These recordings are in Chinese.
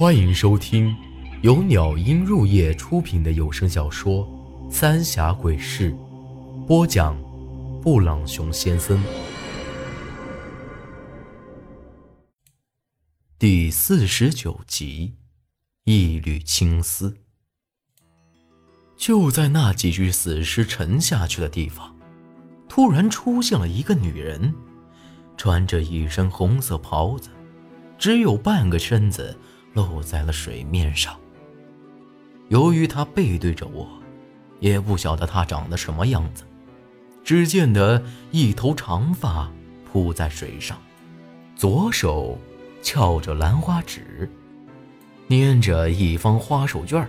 欢迎收听由鸟音入夜出品的有声小说《三峡鬼事》，播讲：布朗熊先生。第四十九集，一缕青丝。就在那几具死尸沉下去的地方，突然出现了一个女人，穿着一身红色袍子，只有半个身子。露在了水面上。由于他背对着我，也不晓得他长得什么样子。只见得一头长发铺在水上，左手翘着兰花指，捏着一方花手绢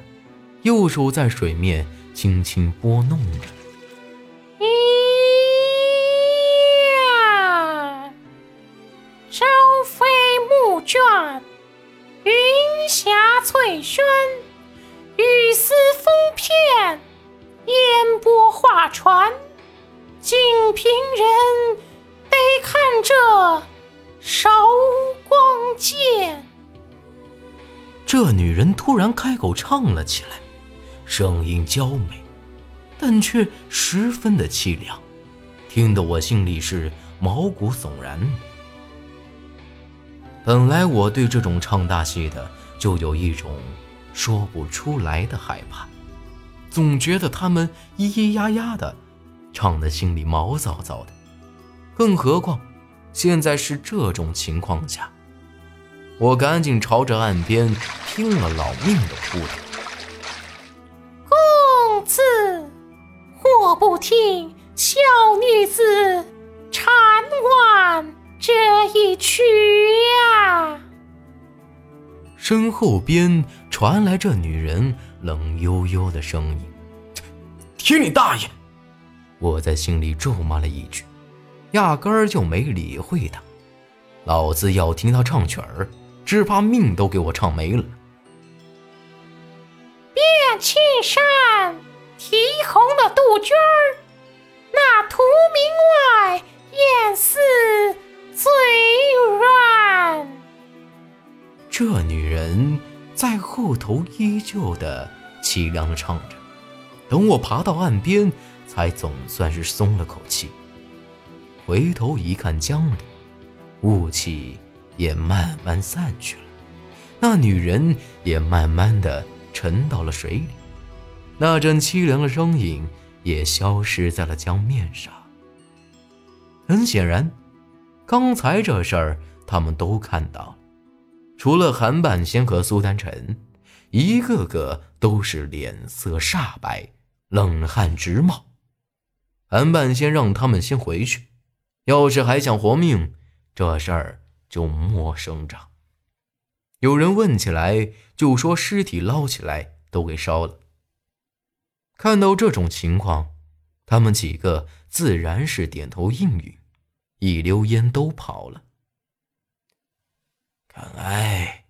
右手在水面轻轻拨弄着。呀，朝飞暮卷。云霞翠轩，雨丝风片，烟波画船。锦屏人，得看这韶光剑。这女人突然开口唱了起来，声音娇美，但却十分的凄凉，听得我心里是毛骨悚然。本来我对这种唱大戏的就有一种说不出来的害怕，总觉得他们咿咿呀呀的，唱的心里毛躁躁的。更何况现在是这种情况下，我赶紧朝着岸边拼了老命的扑腾。公子，我不听小女子缠完这一曲呀。身后边传来这女人冷悠悠的声音：“听你大爷！”我在心里咒骂了一句，压根儿就没理会她。老子要听她唱曲儿，只怕命都给我唱没了。头依旧的凄凉的唱着，等我爬到岸边，才总算是松了口气。回头一看江里，雾气也慢慢散去了，那女人也慢慢的沉到了水里，那阵凄凉的声音也消失在了江面上。很显然，刚才这事儿他们都看到了。除了韩半仙和苏丹晨，一个个都是脸色煞白，冷汗直冒。韩半仙让他们先回去，要是还想活命，这事儿就莫声张。有人问起来，就说尸体捞起来都给烧了。看到这种情况，他们几个自然是点头应允，一溜烟都跑了。看来，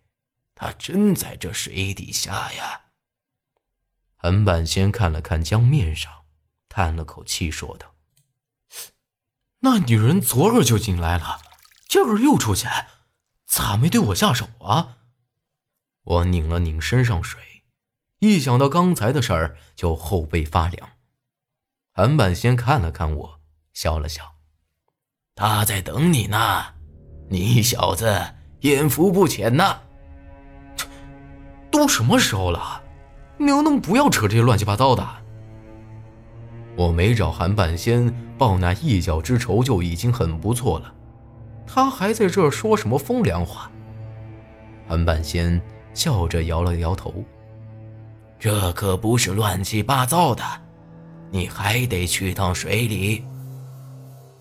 他真在这水底下呀。韩半仙看了看江面上，叹了口气，说道：“那女人昨儿就进来了，今儿又出去，咋没对我下手啊？”我拧了拧身上水，一想到刚才的事儿，就后背发凉。韩半仙看了看我，笑了笑：“他在等你呢，你小子。”眼福不浅呐！都什么时候了，你能不能不要扯这些乱七八糟的？我没找韩半仙报那一脚之仇就已经很不错了，他还在这说什么风凉话？韩半仙笑着摇了摇头：“这可不是乱七八糟的，你还得去趟水里。”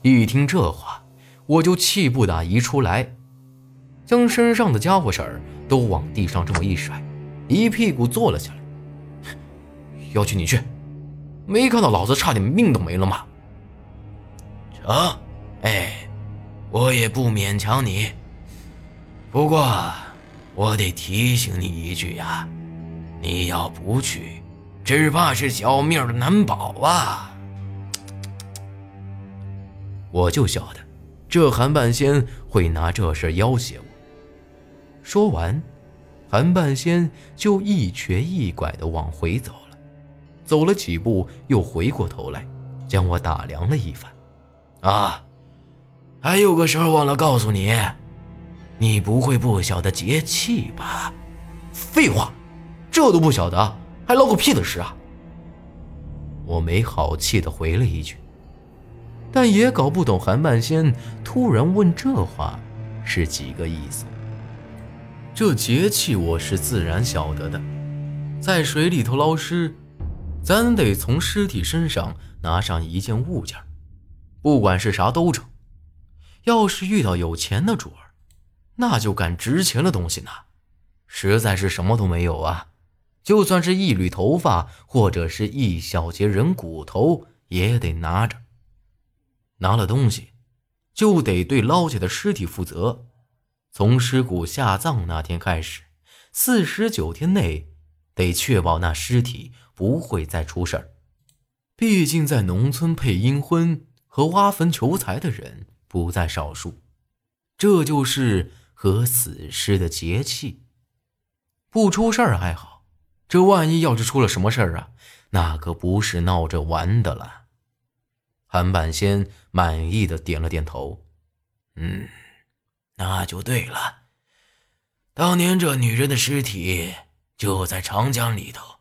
一听这话，我就气不打一处来。将身上的家伙事儿都往地上这么一甩，一屁股坐了下来。要去你去，没看到老子差点命都没了吗？成，哎，我也不勉强你。不过，我得提醒你一句呀，你要不去，只怕是小命的难保啊。我就晓得，这韩半仙会拿这事要挟我。说完，韩半仙就一瘸一拐地往回走了，走了几步，又回过头来，将我打量了一番。啊，还有个事儿忘了告诉你，你不会不晓得节气吧？废话，这都不晓得，还捞个屁的事啊！我没好气地回了一句，但也搞不懂韩半仙突然问这话是几个意思。这节气我是自然晓得的，在水里头捞尸，咱得从尸体身上拿上一件物件，不管是啥都成。要是遇到有钱的主儿，那就敢值钱的东西拿。实在是什么都没有啊，就算是一缕头发或者是一小截人骨头也得拿着。拿了东西，就得对捞起的尸体负责。从尸骨下葬那天开始，四十九天内，得确保那尸体不会再出事儿。毕竟在农村配阴婚和挖坟求财的人不在少数，这就是和死尸的节气。不出事儿还好，这万一要是出了什么事儿啊，那可不是闹着玩的了。韩半仙满意的点了点头，嗯。那就对了，当年这女人的尸体就在长江里头，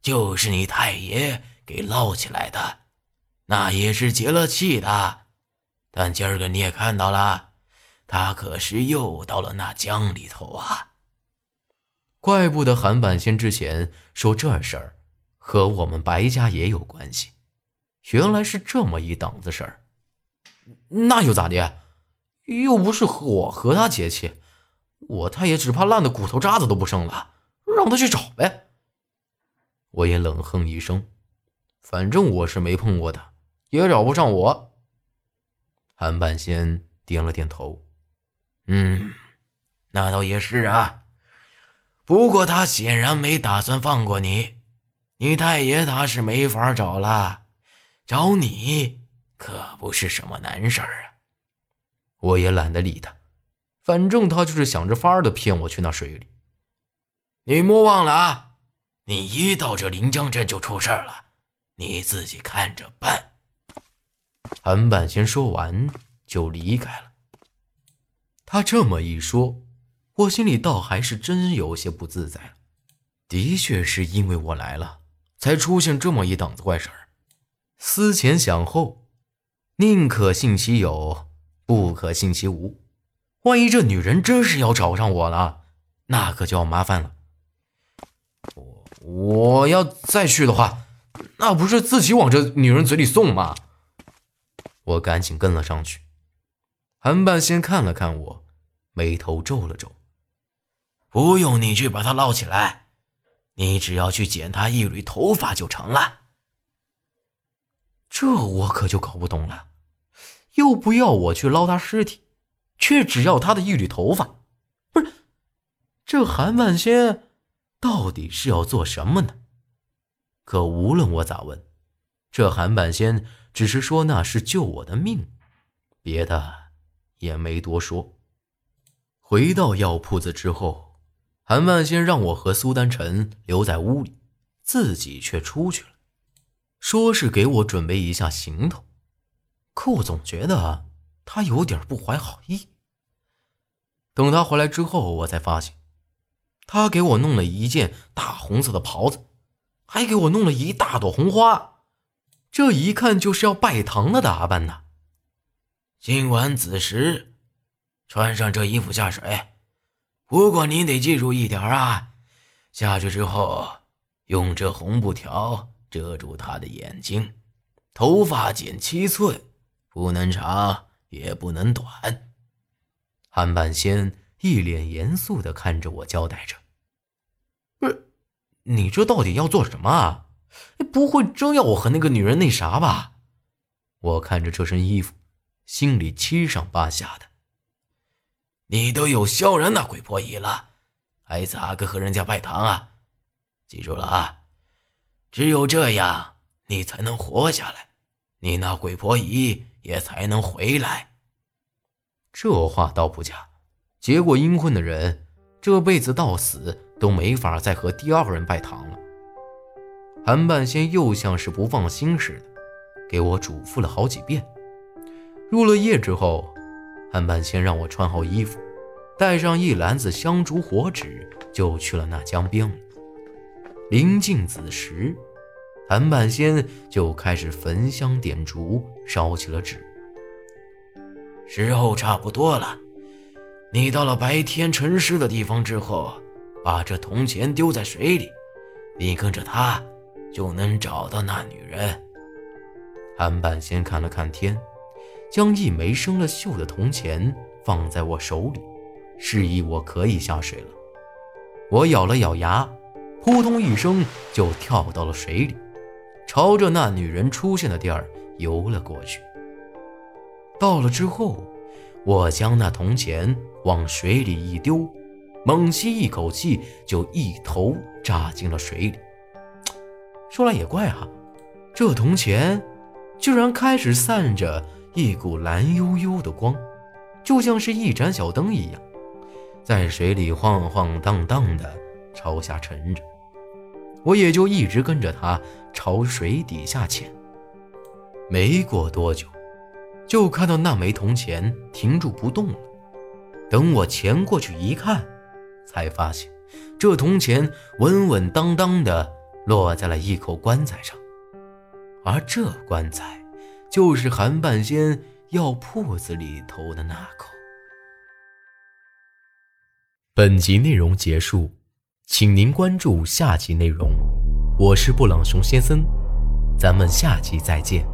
就是你太爷给捞起来的，那也是结了气的。但今儿个你也看到了，他可是又到了那江里头啊。怪不得韩半仙之前说这事儿和我们白家也有关系，原来是这么一档子事儿。那又咋的？又不是我和他结亲，我太爷只怕烂的骨头渣子都不剩了，让他去找呗。我也冷哼一声，反正我是没碰过他，也找不上我。韩半仙点了点头，嗯，那倒也是啊。不过他显然没打算放过你，你太爷他是没法找了，找你可不是什么难事儿啊。我也懒得理他，反正他就是想着法儿的骗我去那水里。你莫忘了啊，你一到这临江镇就出事儿了，你自己看着办。韩半仙说完就离开了。他这么一说，我心里倒还是真有些不自在了。的确是因为我来了，才出现这么一档子怪事儿。思前想后，宁可信其有。不可信其无，万一这女人真是要找上我了，那可就要麻烦了。我我要再去的话，那不是自己往这女人嘴里送吗？我赶紧跟了上去。韩半仙看了看我，眉头皱了皱：“不用你去把她捞起来，你只要去剪她一缕头发就成了。”这我可就搞不懂了。又不要我去捞他尸体，却只要他的一缕头发，不是？这韩半仙到底是要做什么呢？可无论我咋问，这韩半仙只是说那是救我的命，别的也没多说。回到药铺子之后，韩万仙让我和苏丹臣留在屋里，自己却出去了，说是给我准备一下行头。可我总觉得他有点不怀好意。等他回来之后，我才发现，他给我弄了一件大红色的袍子，还给我弄了一大朵红花，这一看就是要拜堂的打扮呢。今晚子时，穿上这衣服下水，不过你得记住一点啊，下去之后用这红布条遮住他的眼睛，头发剪七寸。不能长，也不能短。韩半仙一脸严肃的看着我，交代着：“不是，你这到底要做什么啊？不会真要我和那个女人那啥吧？”我看着这身衣服，心里七上八下的。你都有萧然那鬼婆姨了，还咋个和人家拜堂啊？记住了啊，只有这样，你才能活下来。你那鬼婆姨。也才能回来。这话倒不假，结过阴婚的人这辈子到死都没法再和第二个人拜堂了。韩半仙又像是不放心似的，给我嘱咐了好几遍。入了夜之后，韩半仙让我穿好衣服，带上一篮子香烛火纸，就去了那江边。临近子时，韩半仙就开始焚香点烛，烧起了纸。时候差不多了，你到了白天沉尸的地方之后，把这铜钱丢在水里，你跟着他。就能找到那女人。韩半仙看了看天，将一枚生了锈的铜钱放在我手里，示意我可以下水了。我咬了咬牙，扑通一声就跳到了水里，朝着那女人出现的地儿游了过去。到了之后，我将那铜钱往水里一丢，猛吸一口气，就一头扎进了水里。说来也怪哈，这铜钱居然开始散着一股蓝幽幽的光，就像是一盏小灯一样，在水里晃晃荡荡的朝下沉着。我也就一直跟着它朝水底下潜。没过多久，就看到那枚铜钱停住不动了。等我潜过去一看，才发现这铜钱稳稳当当的。落在了一口棺材上，而这棺材就是韩半仙药铺子里头的那口。本集内容结束，请您关注下集内容。我是布朗熊先生，咱们下期再见。